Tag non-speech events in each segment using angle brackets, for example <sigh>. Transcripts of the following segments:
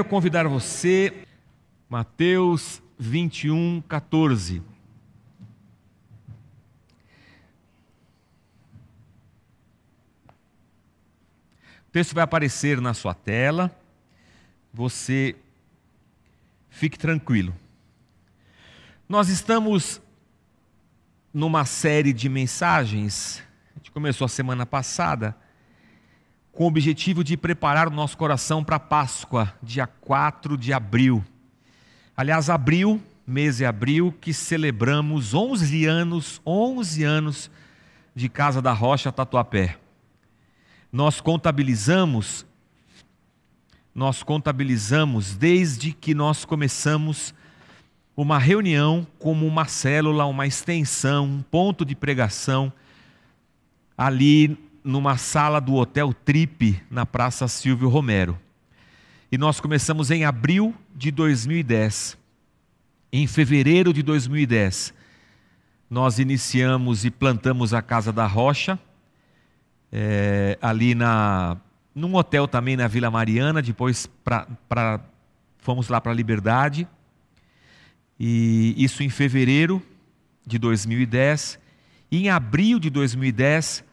Quero convidar você, Mateus 21, 14. O texto vai aparecer na sua tela. Você fique tranquilo. Nós estamos numa série de mensagens, a gente começou a semana passada, com o objetivo de preparar o nosso coração para a Páscoa, dia 4 de abril. Aliás, abril, mês de abril, que celebramos 11 anos, 11 anos de Casa da Rocha Tatuapé. Nós contabilizamos nós contabilizamos desde que nós começamos uma reunião como uma célula, uma extensão, um ponto de pregação ali numa sala do Hotel Trip na Praça Silvio Romero. E nós começamos em abril de 2010. Em fevereiro de 2010, nós iniciamos e plantamos a Casa da Rocha, é, ali na num hotel também na Vila Mariana, depois pra, pra fomos lá para a Liberdade, e isso em fevereiro de 2010. E em abril de 2010,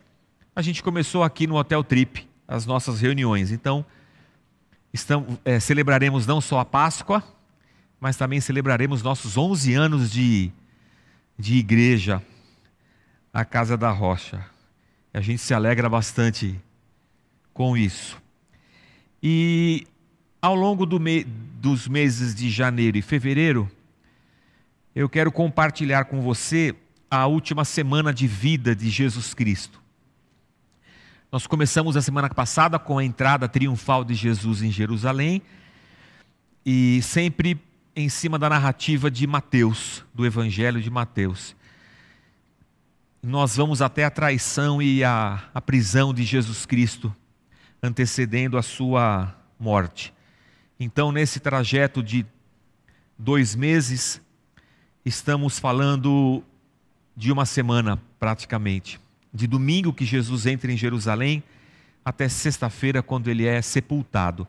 a gente começou aqui no Hotel Trip as nossas reuniões. Então, estamos, é, celebraremos não só a Páscoa, mas também celebraremos nossos 11 anos de, de igreja, a Casa da Rocha. A gente se alegra bastante com isso. E ao longo do me dos meses de janeiro e fevereiro, eu quero compartilhar com você a última semana de vida de Jesus Cristo. Nós começamos a semana passada com a entrada triunfal de Jesus em Jerusalém e sempre em cima da narrativa de Mateus, do Evangelho de Mateus. Nós vamos até a traição e a, a prisão de Jesus Cristo antecedendo a sua morte. Então, nesse trajeto de dois meses, estamos falando de uma semana praticamente. De domingo que Jesus entra em Jerusalém até sexta-feira, quando ele é sepultado.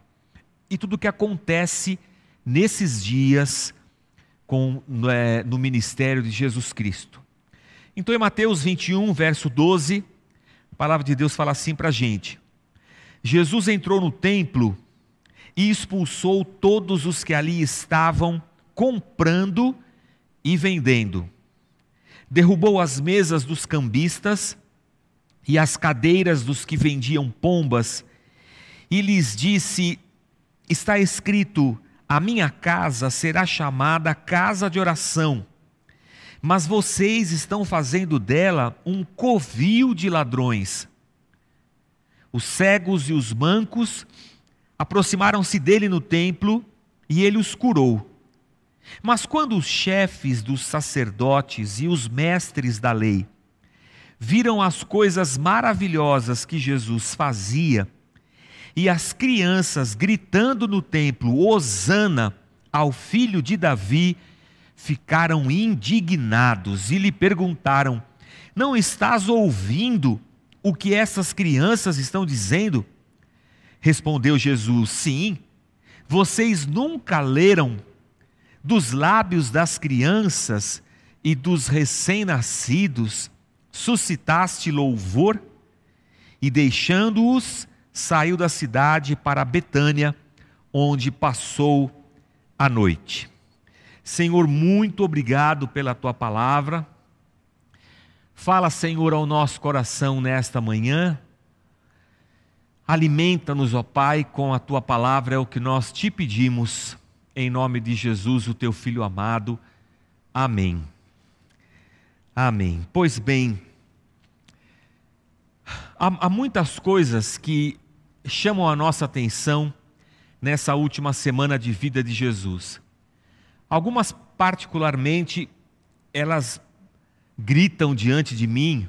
E tudo o que acontece nesses dias com, é, no ministério de Jesus Cristo. Então, em Mateus 21, verso 12, a palavra de Deus fala assim para a gente: Jesus entrou no templo e expulsou todos os que ali estavam comprando e vendendo. Derrubou as mesas dos cambistas e as cadeiras dos que vendiam pombas e lhes disse: Está escrito: A minha casa será chamada casa de oração, mas vocês estão fazendo dela um covil de ladrões. Os cegos e os mancos aproximaram-se dele no templo e ele os curou. Mas quando os chefes dos sacerdotes e os mestres da lei viram as coisas maravilhosas que Jesus fazia, e as crianças gritando no templo: Hosana ao filho de Davi, ficaram indignados e lhe perguntaram: Não estás ouvindo o que essas crianças estão dizendo? Respondeu Jesus: Sim, vocês nunca leram dos lábios das crianças e dos recém-nascidos suscitaste louvor? E deixando-os, saiu da cidade para Betânia, onde passou a noite. Senhor, muito obrigado pela tua palavra. Fala, Senhor, ao nosso coração nesta manhã. Alimenta-nos, ó Pai, com a tua palavra, é o que nós te pedimos, em nome de Jesus, o teu filho amado. Amém. Amém. Pois bem, há, há muitas coisas que chamam a nossa atenção nessa última semana de vida de Jesus. Algumas, particularmente, elas gritam diante de mim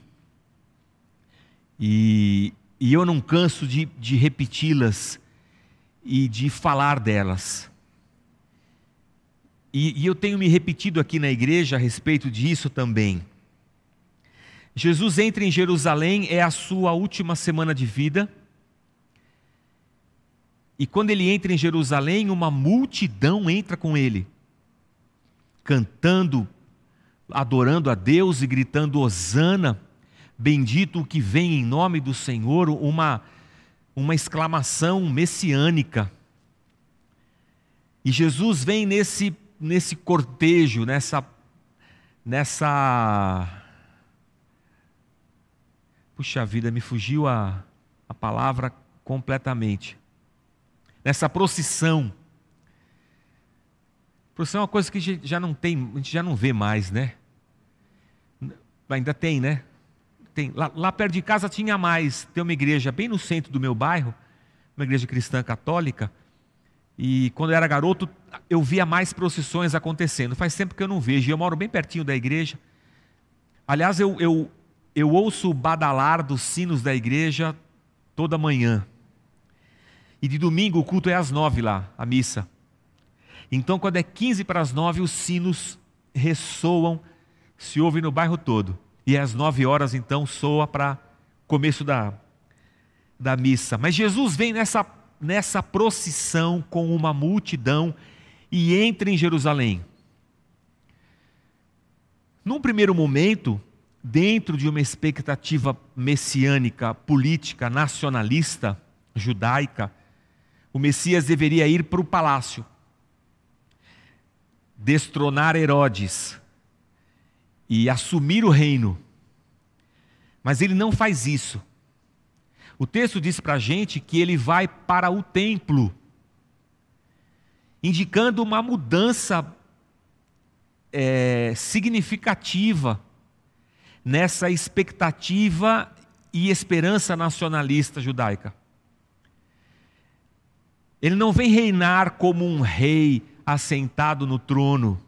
e, e eu não canso de, de repeti-las e de falar delas. E, e eu tenho me repetido aqui na igreja a respeito disso também. Jesus entra em Jerusalém, é a sua última semana de vida. E quando ele entra em Jerusalém, uma multidão entra com ele, cantando, adorando a Deus e gritando: Hosana, bendito o que vem em nome do Senhor, uma, uma exclamação messiânica. E Jesus vem nesse, nesse cortejo, nessa, nessa. Puxa vida, me fugiu a, a palavra completamente. Nessa procissão. Procissão é uma coisa que já não tem, a gente já não vê mais, né? Ainda tem, né? Tem. Lá, lá perto de casa tinha mais. Tem uma igreja bem no centro do meu bairro, uma igreja cristã católica. E quando eu era garoto, eu via mais procissões acontecendo. Faz tempo que eu não vejo. Eu moro bem pertinho da igreja. Aliás, eu, eu, eu ouço o badalar dos sinos da igreja toda manhã. E de domingo o culto é às nove lá, a missa. Então, quando é quinze para as nove, os sinos ressoam, se ouve no bairro todo. E às nove horas, então, soa para começo da, da missa. Mas Jesus vem nessa, nessa procissão com uma multidão e entra em Jerusalém. Num primeiro momento, dentro de uma expectativa messiânica, política, nacionalista, judaica, o Messias deveria ir para o palácio, destronar Herodes e assumir o reino. Mas ele não faz isso. O texto diz para a gente que ele vai para o templo, indicando uma mudança é, significativa nessa expectativa e esperança nacionalista judaica. Ele não vem reinar como um rei assentado no trono.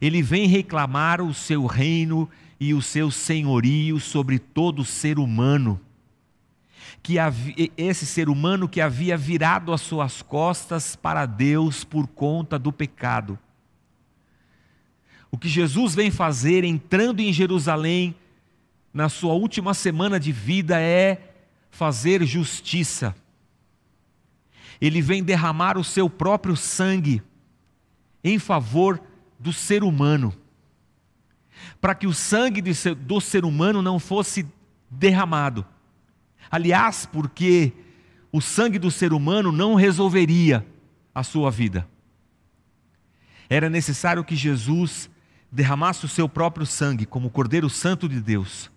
Ele vem reclamar o seu reino e o seu senhorio sobre todo ser humano. Que esse ser humano que havia virado as suas costas para Deus por conta do pecado. O que Jesus vem fazer entrando em Jerusalém na sua última semana de vida é fazer justiça. Ele vem derramar o seu próprio sangue em favor do ser humano, para que o sangue do ser humano não fosse derramado. Aliás, porque o sangue do ser humano não resolveria a sua vida. Era necessário que Jesus derramasse o seu próprio sangue como Cordeiro Santo de Deus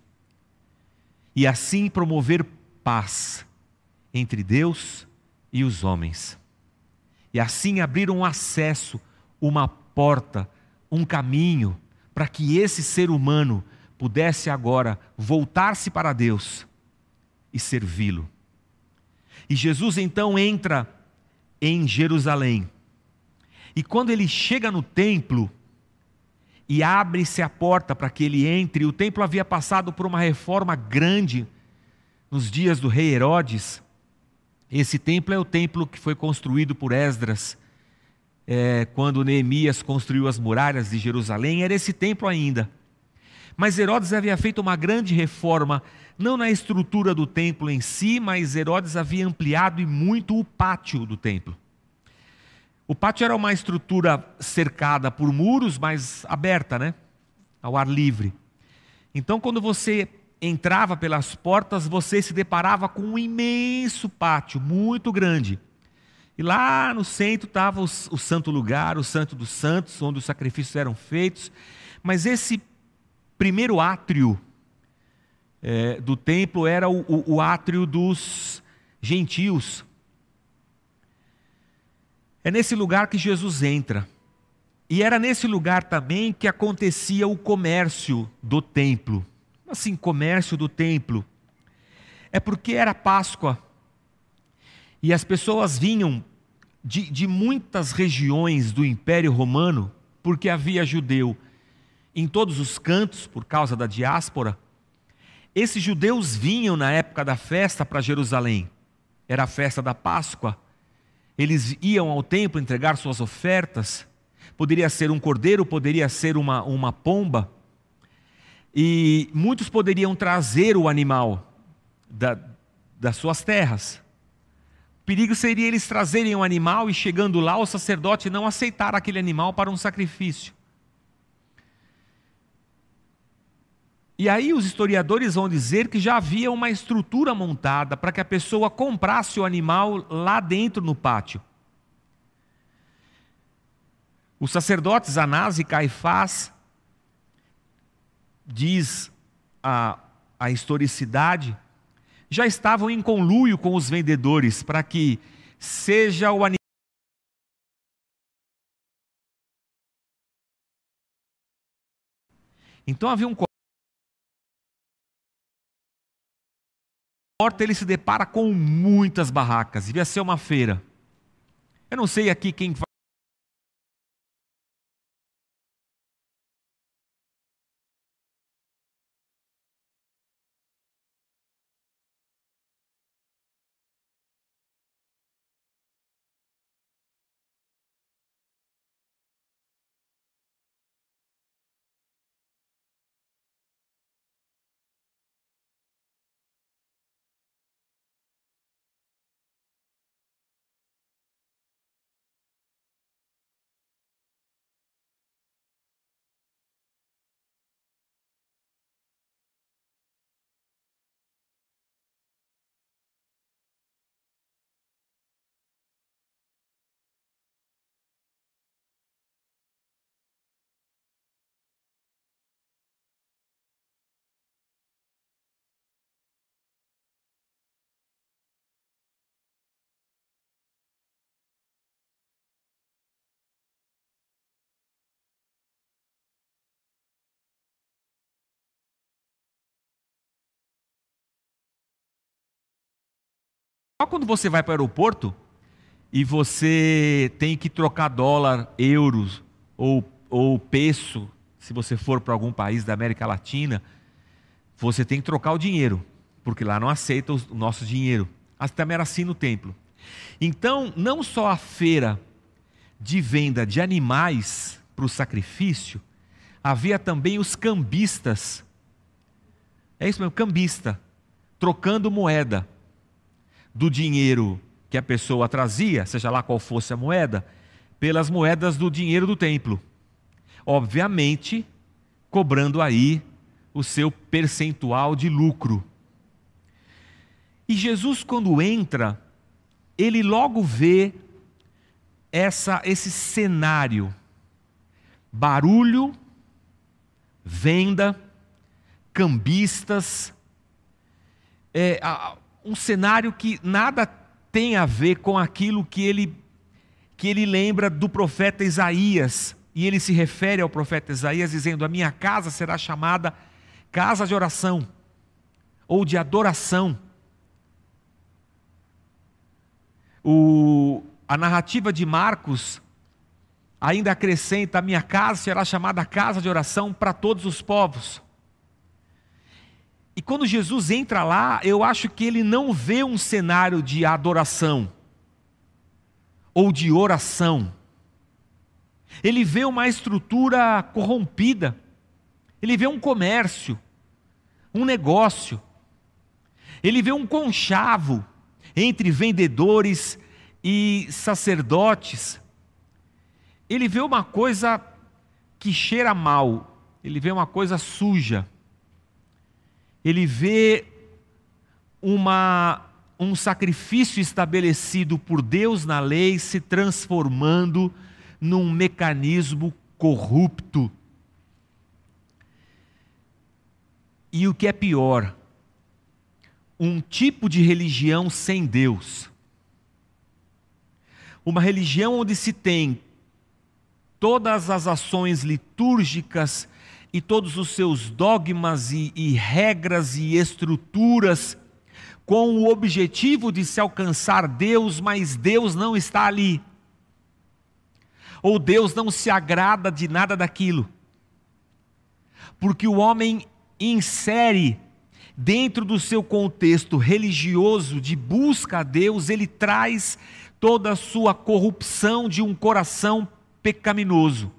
e assim promover paz entre Deus e os homens. E assim abrir um acesso, uma porta, um caminho para que esse ser humano pudesse agora voltar-se para Deus e servi-lo. E Jesus então entra em Jerusalém. E quando ele chega no templo, e abre-se a porta para que ele entre. O templo havia passado por uma reforma grande nos dias do rei Herodes. Esse templo é o templo que foi construído por Esdras, é, quando Neemias construiu as muralhas de Jerusalém, era esse templo ainda. Mas Herodes havia feito uma grande reforma, não na estrutura do templo em si, mas Herodes havia ampliado e muito o pátio do templo. O pátio era uma estrutura cercada por muros, mas aberta, né? Ao ar livre. Então, quando você entrava pelas portas, você se deparava com um imenso pátio, muito grande. E lá no centro estava o, o santo lugar, o santo dos santos, onde os sacrifícios eram feitos. Mas esse primeiro átrio é, do templo era o, o, o átrio dos gentios, é nesse lugar que Jesus entra. E era nesse lugar também que acontecia o comércio do templo. Assim, comércio do templo. É porque era Páscoa. E as pessoas vinham de, de muitas regiões do Império Romano, porque havia judeu em todos os cantos, por causa da diáspora. Esses judeus vinham na época da festa para Jerusalém. Era a festa da Páscoa eles iam ao templo entregar suas ofertas. Poderia ser um cordeiro, poderia ser uma, uma pomba. E muitos poderiam trazer o animal da, das suas terras. perigo seria eles trazerem um animal e chegando lá o sacerdote não aceitar aquele animal para um sacrifício. E aí os historiadores vão dizer que já havia uma estrutura montada para que a pessoa comprasse o animal lá dentro no pátio. Os sacerdotes Anás e Caifás, diz a, a historicidade, já estavam em conluio com os vendedores para que seja o animal Então havia um porta ele se depara com muitas barracas, devia ser uma feira. Eu não sei aqui quem Só quando você vai para o aeroporto e você tem que trocar dólar, euros ou, ou peso, se você for para algum país da América Latina, você tem que trocar o dinheiro, porque lá não aceita o nosso dinheiro. Também era assim no templo. Então, não só a feira de venda de animais para o sacrifício, havia também os cambistas. É isso mesmo, cambista, trocando moeda do dinheiro que a pessoa trazia, seja lá qual fosse a moeda, pelas moedas do dinheiro do templo. Obviamente, cobrando aí o seu percentual de lucro. E Jesus, quando entra, ele logo vê essa, esse cenário: barulho, venda, cambistas, é, a, um cenário que nada tem a ver com aquilo que ele, que ele lembra do profeta Isaías. E ele se refere ao profeta Isaías dizendo: A minha casa será chamada casa de oração ou de adoração. O, a narrativa de Marcos ainda acrescenta: A minha casa será chamada casa de oração para todos os povos. E quando Jesus entra lá, eu acho que ele não vê um cenário de adoração ou de oração. Ele vê uma estrutura corrompida. Ele vê um comércio, um negócio. Ele vê um conchavo entre vendedores e sacerdotes. Ele vê uma coisa que cheira mal, ele vê uma coisa suja ele vê uma, um sacrifício estabelecido por Deus na lei se transformando num mecanismo corrupto. E o que é pior, um tipo de religião sem Deus. Uma religião onde se tem todas as ações litúrgicas e todos os seus dogmas e, e regras e estruturas com o objetivo de se alcançar Deus, mas Deus não está ali. Ou Deus não se agrada de nada daquilo. Porque o homem insere dentro do seu contexto religioso de busca a Deus, ele traz toda a sua corrupção de um coração pecaminoso.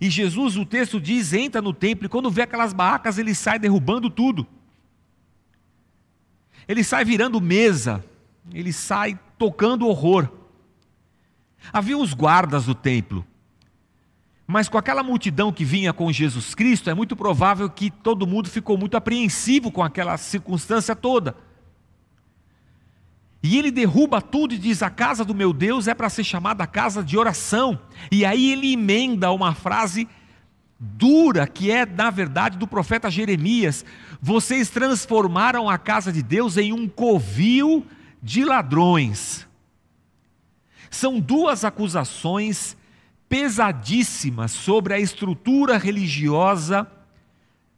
E Jesus, o texto diz, entra no templo e quando vê aquelas barracas, ele sai derrubando tudo. ele sai virando mesa, ele sai tocando horror. Havia os guardas do templo, mas com aquela multidão que vinha com Jesus Cristo, é muito provável que todo mundo ficou muito apreensivo com aquela circunstância toda. E ele derruba tudo e diz: A casa do meu Deus é para ser chamada casa de oração. E aí ele emenda uma frase dura, que é, na verdade, do profeta Jeremias: Vocês transformaram a casa de Deus em um covil de ladrões. São duas acusações pesadíssimas sobre a estrutura religiosa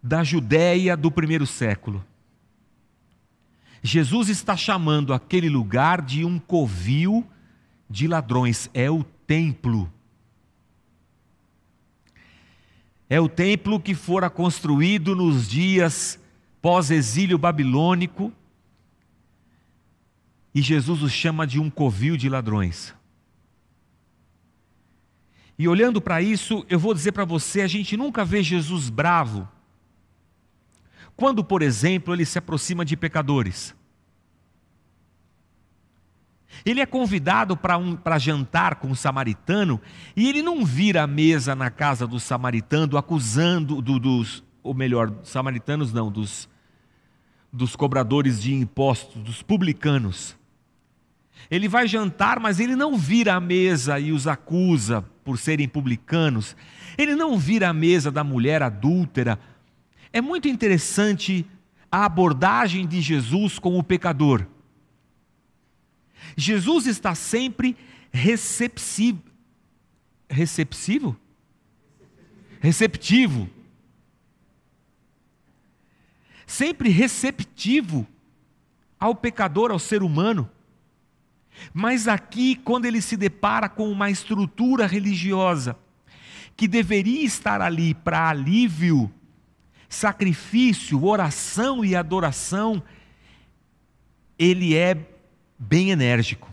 da Judéia do primeiro século. Jesus está chamando aquele lugar de um covil de ladrões, é o templo. É o templo que fora construído nos dias pós-exílio babilônico, e Jesus o chama de um covil de ladrões. E olhando para isso, eu vou dizer para você: a gente nunca vê Jesus bravo. Quando, por exemplo, ele se aproxima de pecadores. Ele é convidado para um, jantar com o um samaritano e ele não vira a mesa na casa do samaritano acusando do, dos, ou melhor, samaritanos não, dos, dos cobradores de impostos, dos publicanos. Ele vai jantar, mas ele não vira a mesa e os acusa por serem publicanos. Ele não vira a mesa da mulher adúltera. É muito interessante a abordagem de Jesus com o pecador. Jesus está sempre receptivo. Receptivo? Receptivo. Sempre receptivo ao pecador, ao ser humano. Mas aqui, quando ele se depara com uma estrutura religiosa que deveria estar ali para alívio, sacrifício, oração e adoração, ele é bem enérgico.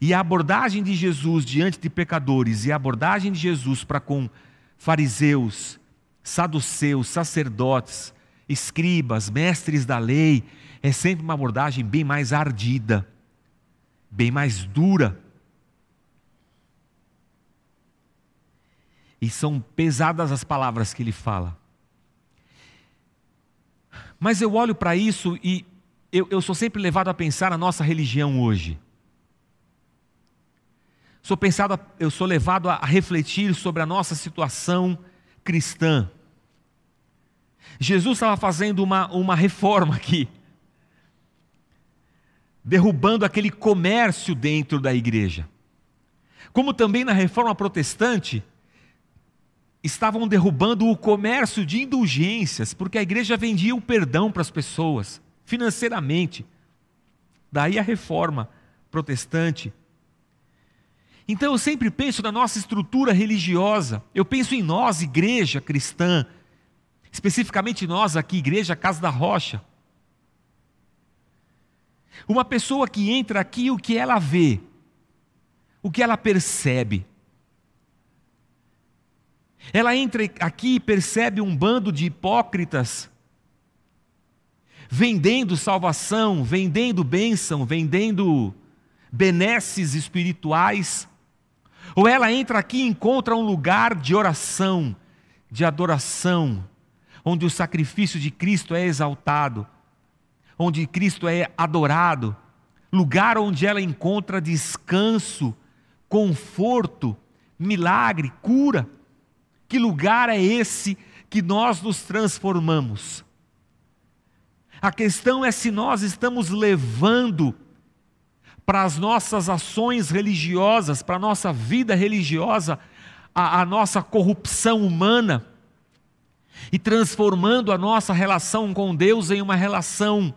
E a abordagem de Jesus diante de pecadores e a abordagem de Jesus para com fariseus, saduceus, sacerdotes, escribas, mestres da lei, é sempre uma abordagem bem mais ardida, bem mais dura. E são pesadas as palavras que ele fala. Mas eu olho para isso e eu, eu, sou sempre levado a pensar na nossa religião hoje. Sou pensado, eu sou levado a refletir sobre a nossa situação cristã. Jesus estava fazendo uma, uma reforma aqui derrubando aquele comércio dentro da igreja. Como também na reforma protestante, estavam derrubando o comércio de indulgências, porque a igreja vendia o perdão para as pessoas, financeiramente. Daí a reforma protestante. Então eu sempre penso na nossa estrutura religiosa, eu penso em nós, igreja cristã, especificamente nós aqui, Igreja Casa da Rocha. Uma pessoa que entra aqui, o que ela vê? O que ela percebe? Ela entra aqui e percebe um bando de hipócritas vendendo salvação, vendendo bênção, vendendo benesses espirituais. Ou ela entra aqui e encontra um lugar de oração, de adoração, onde o sacrifício de Cristo é exaltado onde Cristo é adorado, lugar onde ela encontra descanso, conforto, milagre, cura. Que lugar é esse que nós nos transformamos? A questão é se nós estamos levando para as nossas ações religiosas, para a nossa vida religiosa, a, a nossa corrupção humana e transformando a nossa relação com Deus em uma relação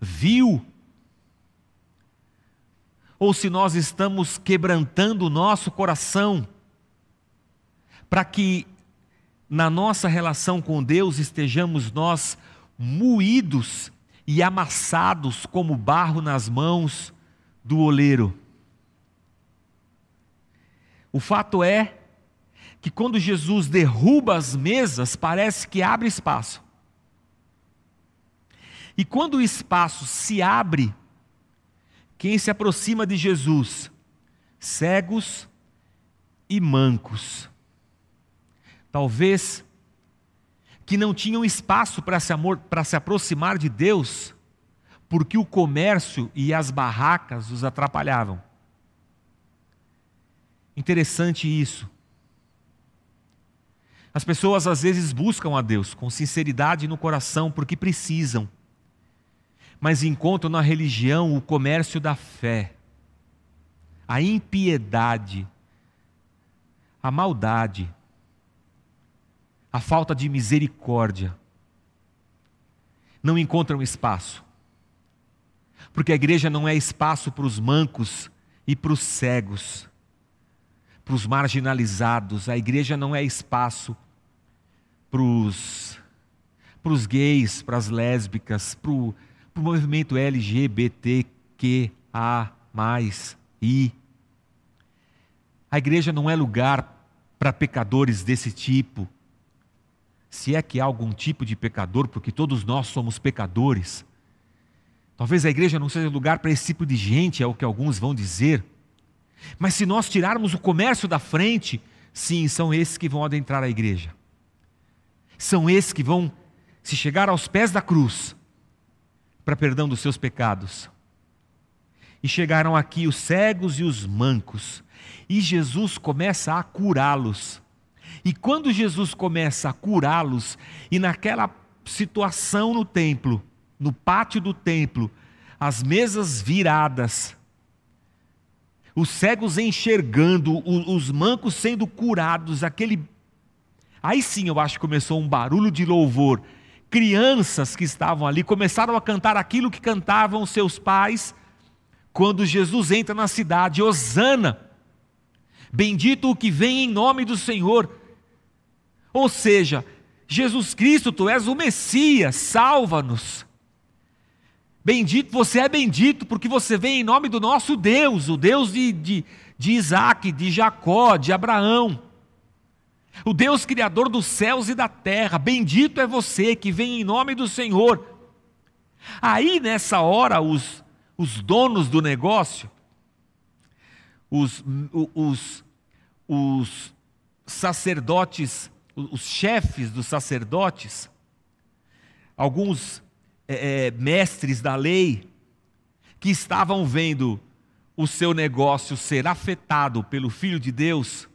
viu, ou se nós estamos quebrantando o nosso coração, para que na nossa relação com Deus estejamos nós moídos e amassados como barro nas mãos do oleiro. O fato é que quando Jesus derruba as mesas, parece que abre espaço. E quando o espaço se abre, quem se aproxima de Jesus? Cegos e mancos. Talvez que não tinham espaço para se, amor, se aproximar de Deus, porque o comércio e as barracas os atrapalhavam. Interessante isso. As pessoas às vezes buscam a Deus com sinceridade no coração porque precisam, mas encontram na religião o comércio da fé, a impiedade, a maldade, a falta de misericórdia. Não encontram espaço, porque a igreja não é espaço para os mancos e para os cegos, para os marginalizados, a igreja não é espaço para os gays, para as lésbicas, para o movimento LGBTQA. I. A igreja não é lugar para pecadores desse tipo. Se é que há algum tipo de pecador, porque todos nós somos pecadores. Talvez a igreja não seja lugar para esse tipo de gente, é o que alguns vão dizer. Mas se nós tirarmos o comércio da frente, sim, são esses que vão adentrar a igreja são esses que vão se chegar aos pés da cruz para perdão dos seus pecados. E chegaram aqui os cegos e os mancos, e Jesus começa a curá-los. E quando Jesus começa a curá-los, e naquela situação no templo, no pátio do templo, as mesas viradas, os cegos enxergando, os mancos sendo curados, aquele Aí sim eu acho que começou um barulho de louvor. Crianças que estavam ali começaram a cantar aquilo que cantavam seus pais quando Jesus entra na cidade: Hosana, bendito o que vem em nome do Senhor. Ou seja, Jesus Cristo, tu és o Messias, salva-nos. Bendito, você é bendito porque você vem em nome do nosso Deus, o Deus de, de, de Isaac, de Jacó, de Abraão o Deus Criador dos céus e da terra, bendito é você que vem em nome do Senhor. Aí nessa hora, os, os donos do negócio, os, os, os sacerdotes, os chefes dos sacerdotes, alguns é, é, mestres da lei, que estavam vendo o seu negócio ser afetado pelo Filho de Deus,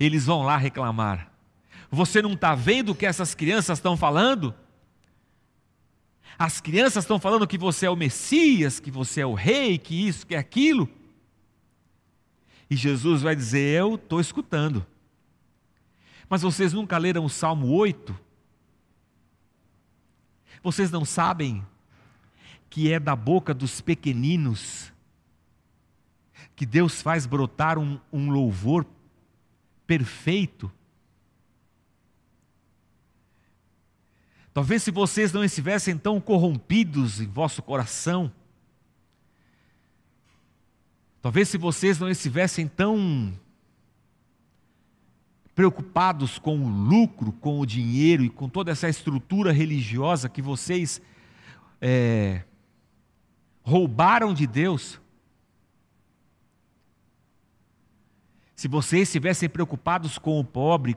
eles vão lá reclamar. Você não está vendo o que essas crianças estão falando? As crianças estão falando que você é o Messias, que você é o rei, que isso, que aquilo. E Jesus vai dizer: Eu estou escutando. Mas vocês nunca leram o Salmo 8? Vocês não sabem que é da boca dos pequeninos que Deus faz brotar um, um louvor perfeito. Talvez se vocês não estivessem tão corrompidos em vosso coração, talvez se vocês não estivessem tão preocupados com o lucro, com o dinheiro e com toda essa estrutura religiosa que vocês é, roubaram de Deus, Se vocês estivessem preocupados com o pobre,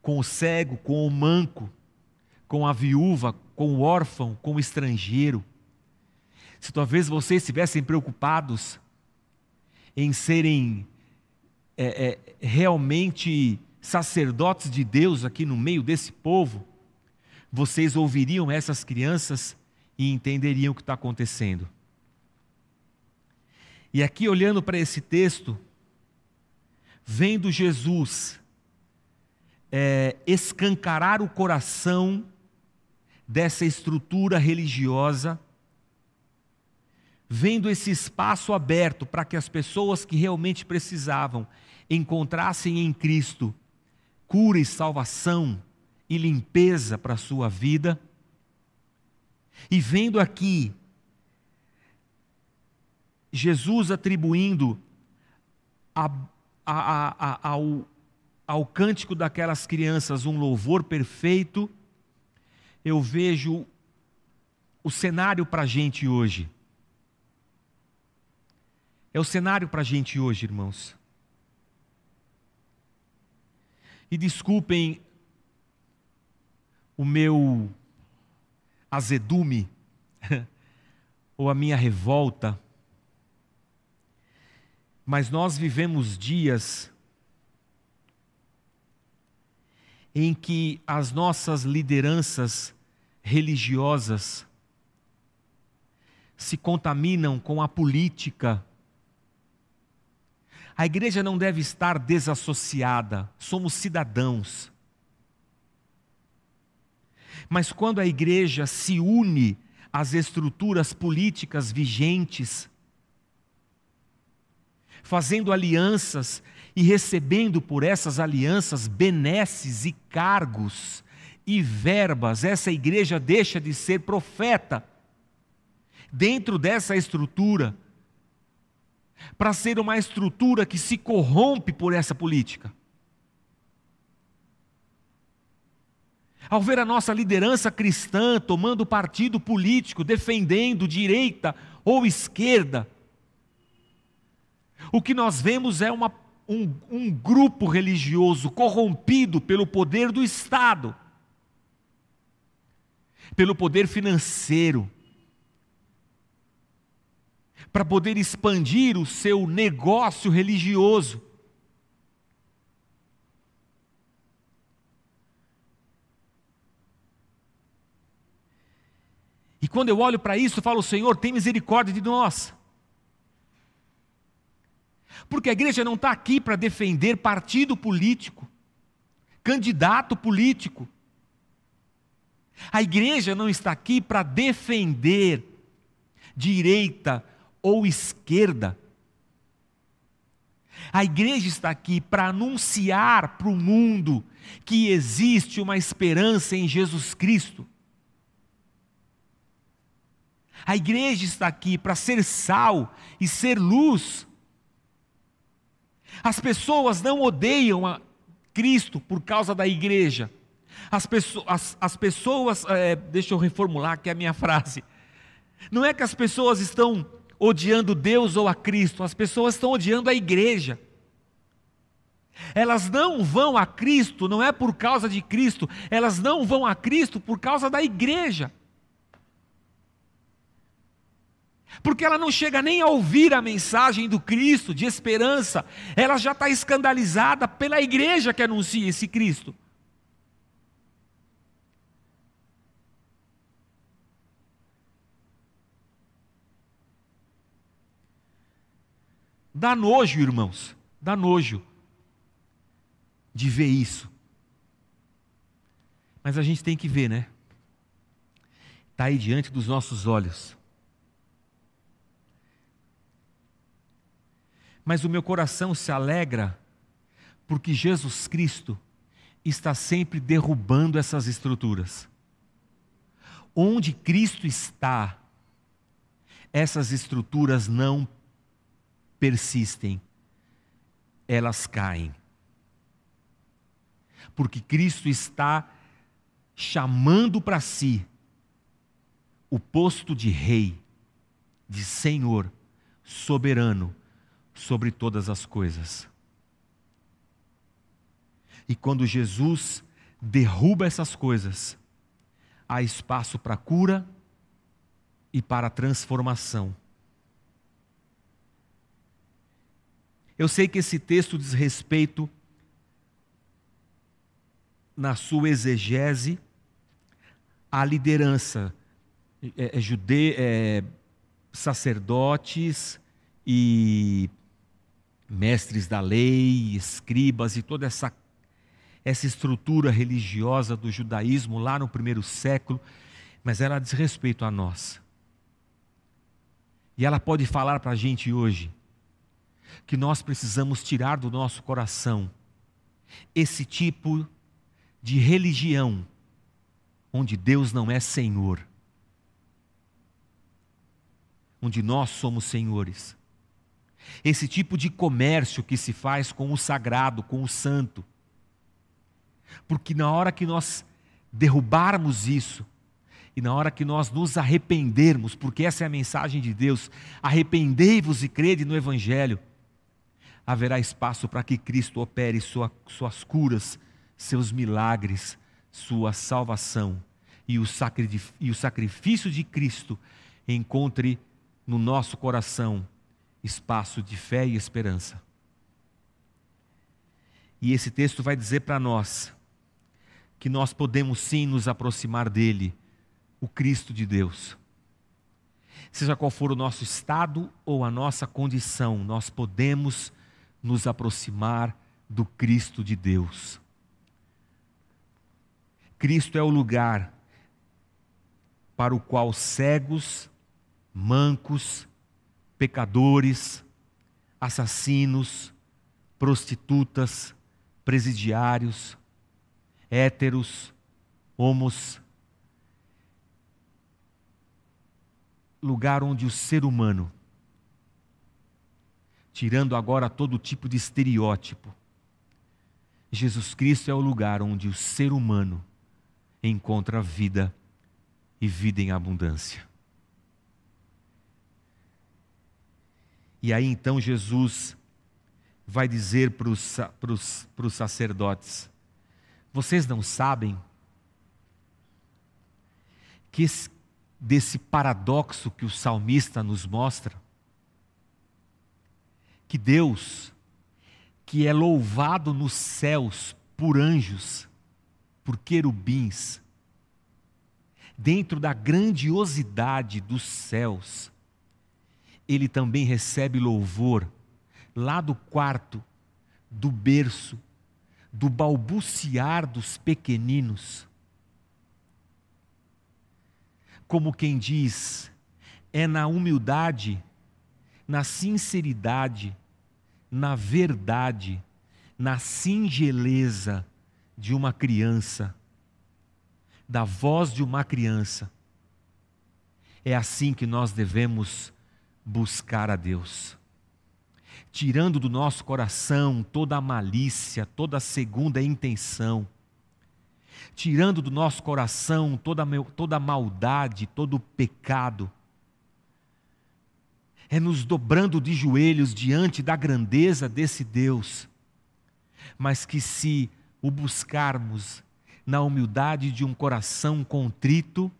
com o cego, com o manco, com a viúva, com o órfão, com o estrangeiro, se talvez vocês estivessem preocupados em serem é, é, realmente sacerdotes de Deus aqui no meio desse povo, vocês ouviriam essas crianças e entenderiam o que está acontecendo. E aqui, olhando para esse texto, vendo Jesus é, escancarar o coração dessa estrutura religiosa, vendo esse espaço aberto para que as pessoas que realmente precisavam encontrassem em Cristo cura e salvação e limpeza para a sua vida, e vendo aqui Jesus atribuindo a a, a, ao, ao cântico daquelas crianças um louvor perfeito, eu vejo o cenário para a gente hoje. É o cenário para a gente hoje, irmãos. E desculpem o meu azedume <laughs> ou a minha revolta, mas nós vivemos dias em que as nossas lideranças religiosas se contaminam com a política. A igreja não deve estar desassociada, somos cidadãos. Mas quando a igreja se une às estruturas políticas vigentes, fazendo alianças e recebendo por essas alianças benesses e cargos e verbas, essa igreja deixa de ser profeta dentro dessa estrutura para ser uma estrutura que se corrompe por essa política. Ao ver a nossa liderança cristã tomando partido político, defendendo direita ou esquerda, o que nós vemos é uma, um, um grupo religioso corrompido pelo poder do Estado, pelo poder financeiro, para poder expandir o seu negócio religioso. E quando eu olho para isso, eu falo, Senhor, tem misericórdia de nós. Porque a igreja não está aqui para defender partido político, candidato político. A igreja não está aqui para defender direita ou esquerda. A igreja está aqui para anunciar para o mundo que existe uma esperança em Jesus Cristo. A igreja está aqui para ser sal e ser luz. As pessoas não odeiam a Cristo por causa da igreja. As, pessoas, as, as pessoas é, deixa eu reformular aqui a minha frase. Não é que as pessoas estão odiando Deus ou a Cristo, as pessoas estão odiando a igreja. Elas não vão a Cristo, não é por causa de Cristo, elas não vão a Cristo por causa da igreja. porque ela não chega nem a ouvir a mensagem do Cristo de esperança, ela já está escandalizada pela igreja que anuncia esse Cristo. Dá nojo, irmãos, dá nojo de ver isso. Mas a gente tem que ver, né? Está aí diante dos nossos olhos. mas o meu coração se alegra porque Jesus Cristo está sempre derrubando essas estruturas. Onde Cristo está, essas estruturas não persistem, elas caem. Porque Cristo está chamando para si o posto de rei, de senhor, soberano, sobre todas as coisas. E quando Jesus derruba essas coisas, há espaço para cura e para transformação. Eu sei que esse texto diz respeito, na sua exegese, à liderança, é, é, jude, é, sacerdotes e mestres da lei, escribas e toda essa, essa estrutura religiosa do judaísmo lá no primeiro século, mas ela diz respeito a nós. E ela pode falar para a gente hoje que nós precisamos tirar do nosso coração esse tipo de religião onde Deus não é Senhor, onde nós somos senhores esse tipo de comércio que se faz com o sagrado, com o santo. Porque na hora que nós derrubarmos isso E na hora que nós nos arrependermos, porque essa é a mensagem de Deus, arrependei-vos e crede no Evangelho, haverá espaço para que Cristo opere sua, suas curas, seus milagres, sua salvação. E o, e o sacrifício de Cristo encontre no nosso coração espaço de fé e esperança. E esse texto vai dizer para nós que nós podemos sim nos aproximar dele, o Cristo de Deus. Seja qual for o nosso estado ou a nossa condição, nós podemos nos aproximar do Cristo de Deus. Cristo é o lugar para o qual cegos, mancos, pecadores, assassinos, prostitutas, presidiários, héteros, homos, lugar onde o ser humano, tirando agora todo tipo de estereótipo, Jesus Cristo é o lugar onde o ser humano encontra vida e vida em abundância. E aí então Jesus vai dizer para os sacerdotes: Vocês não sabem que esse, desse paradoxo que o salmista nos mostra? Que Deus, que é louvado nos céus por anjos, por querubins, dentro da grandiosidade dos céus, ele também recebe louvor lá do quarto, do berço, do balbuciar dos pequeninos. Como quem diz, é na humildade, na sinceridade, na verdade, na singeleza de uma criança, da voz de uma criança. É assim que nós devemos buscar a Deus, tirando do nosso coração toda a malícia, toda a segunda intenção, tirando do nosso coração toda, toda a maldade, todo o pecado, é nos dobrando de joelhos diante da grandeza desse Deus, mas que se o buscarmos na humildade de um coração contrito,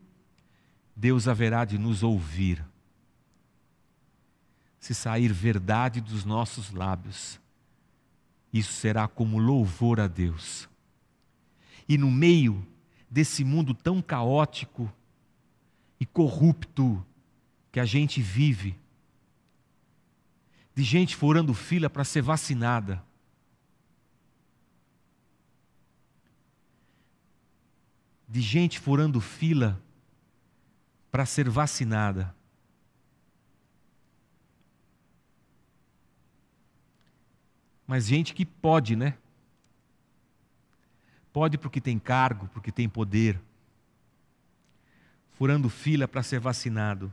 Deus haverá de nos ouvir se sair verdade dos nossos lábios, isso será como louvor a Deus. E no meio desse mundo tão caótico e corrupto que a gente vive, de gente furando fila para ser vacinada, de gente furando fila para ser vacinada. Mas gente que pode, né? Pode porque tem cargo, porque tem poder. Furando fila para ser vacinado.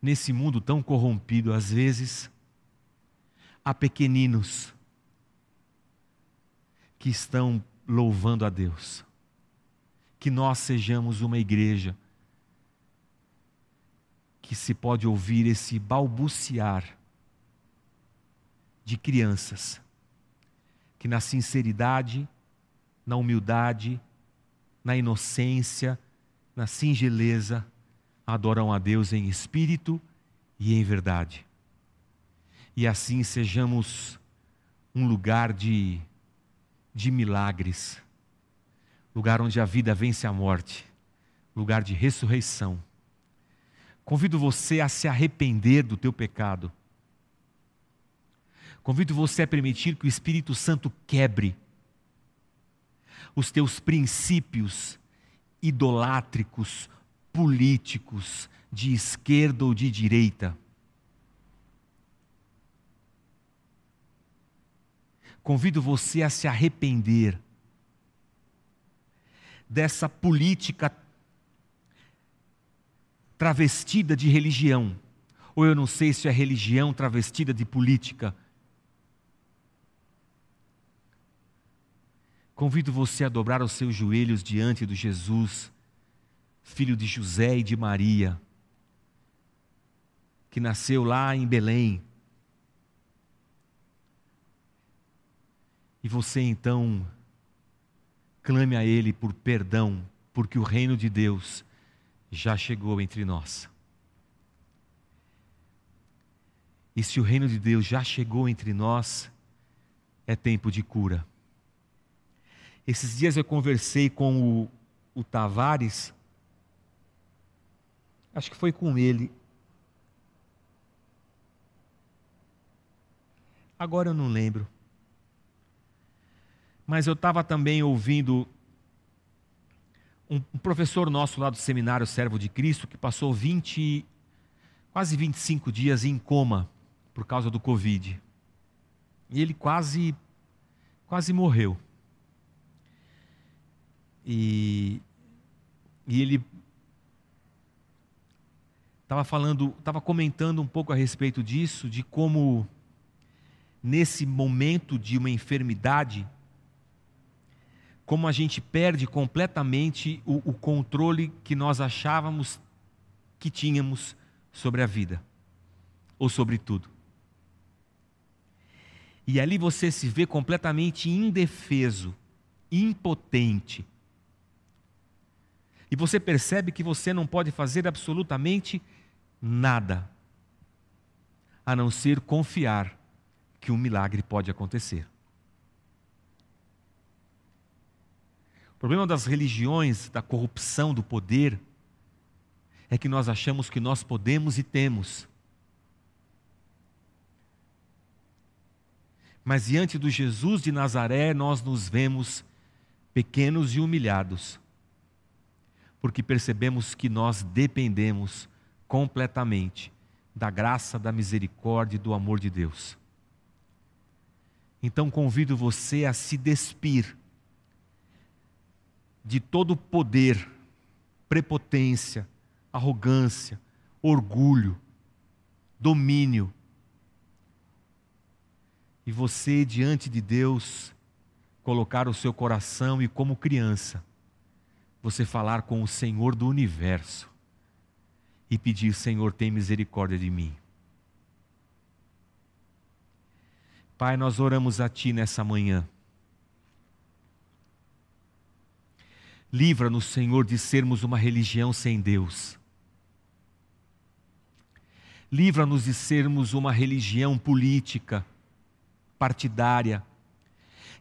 Nesse mundo tão corrompido, às vezes, há pequeninos que estão louvando a Deus. Que nós sejamos uma igreja que se pode ouvir esse balbuciar de crianças que na sinceridade, na humildade, na inocência, na singeleza, adoram a Deus em espírito e em verdade. E assim sejamos um lugar de, de milagres, lugar onde a vida vence a morte, lugar de ressurreição Convido você a se arrepender do teu pecado. Convido você a permitir que o Espírito Santo quebre os teus princípios idolátricos, políticos, de esquerda ou de direita. Convido você a se arrepender dessa política travestida de religião, ou eu não sei se é religião travestida de política. Convido você a dobrar os seus joelhos diante do Jesus, filho de José e de Maria, que nasceu lá em Belém. E você então clame a Ele por perdão, porque o reino de Deus já chegou entre nós. E se o reino de Deus já chegou entre nós, é tempo de cura. Esses dias eu conversei com o, o Tavares, acho que foi com ele. Agora eu não lembro. Mas eu estava também ouvindo um, professor nosso lá do seminário Servo de Cristo que passou 20, quase 25 dias em coma por causa do Covid. E ele quase, quase morreu. E, e ele estava falando, estava comentando um pouco a respeito disso, de como nesse momento de uma enfermidade, como a gente perde completamente o, o controle que nós achávamos que tínhamos sobre a vida, ou sobre tudo. E ali você se vê completamente indefeso, impotente, e você percebe que você não pode fazer absolutamente nada, a não ser confiar que um milagre pode acontecer. O problema das religiões, da corrupção do poder, é que nós achamos que nós podemos e temos. Mas diante do Jesus de Nazaré, nós nos vemos pequenos e humilhados porque percebemos que nós dependemos completamente da graça, da misericórdia e do amor de Deus. Então convido você a se despir de todo poder, prepotência, arrogância, orgulho, domínio. E você, diante de Deus, colocar o seu coração e, como criança, você falar com o Senhor do universo e pedir: Senhor, tem misericórdia de mim. Pai, nós oramos a Ti nessa manhã. Livra-nos, Senhor, de sermos uma religião sem Deus. Livra-nos de sermos uma religião política, partidária,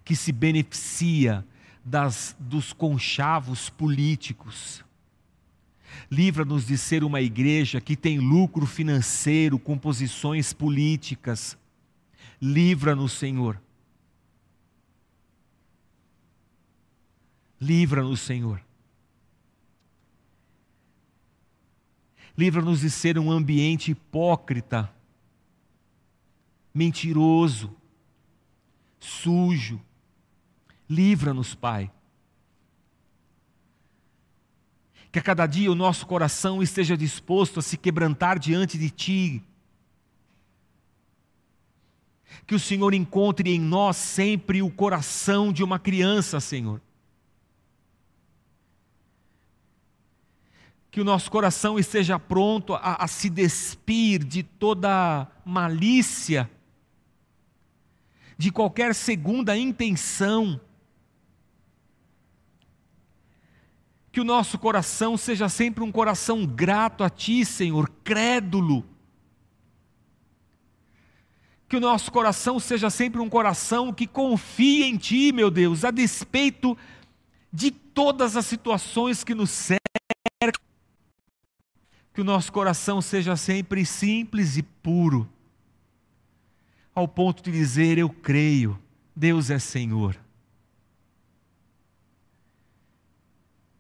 que se beneficia das, dos conchavos políticos. Livra-nos de ser uma igreja que tem lucro financeiro com posições políticas. Livra-nos, Senhor. Livra-nos, Senhor. Livra-nos de ser um ambiente hipócrita, mentiroso, sujo, Livra-nos, Pai. Que a cada dia o nosso coração esteja disposto a se quebrantar diante de Ti. Que o Senhor encontre em nós sempre o coração de uma criança, Senhor. Que o nosso coração esteja pronto a, a se despir de toda malícia, de qualquer segunda intenção Que o nosso coração seja sempre um coração grato a Ti, Senhor, crédulo. Que o nosso coração seja sempre um coração que confie em Ti, meu Deus, a despeito de todas as situações que nos cercam. Que o nosso coração seja sempre simples e puro, ao ponto de dizer: Eu creio, Deus é Senhor.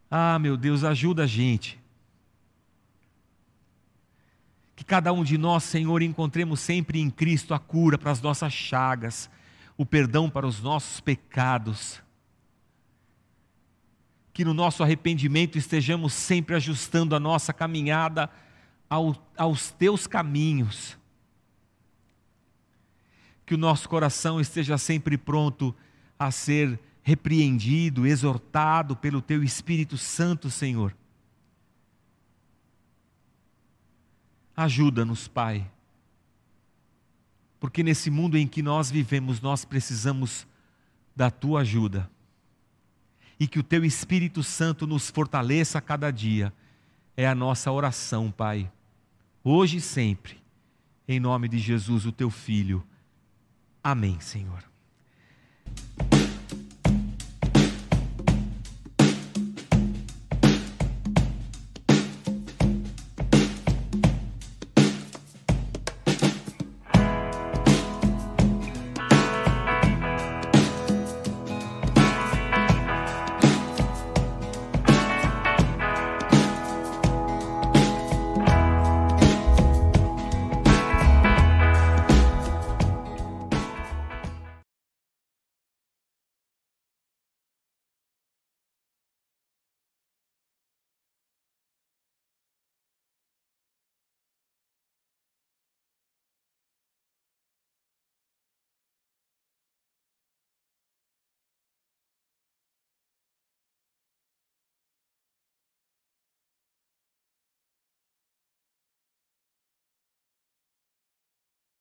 Ah, meu Deus, ajuda a gente. Que cada um de nós, Senhor, encontremos sempre em Cristo a cura para as nossas chagas, o perdão para os nossos pecados. Que no nosso arrependimento estejamos sempre ajustando a nossa caminhada ao, aos teus caminhos. Que o nosso coração esteja sempre pronto a ser repreendido, exortado pelo Teu Espírito Santo, Senhor. Ajuda-nos, Pai, porque nesse mundo em que nós vivemos, nós precisamos da Tua ajuda. E que o Teu Espírito Santo nos fortaleça a cada dia, é a nossa oração, Pai, hoje e sempre, em nome de Jesus, o Teu Filho. Amém, Senhor.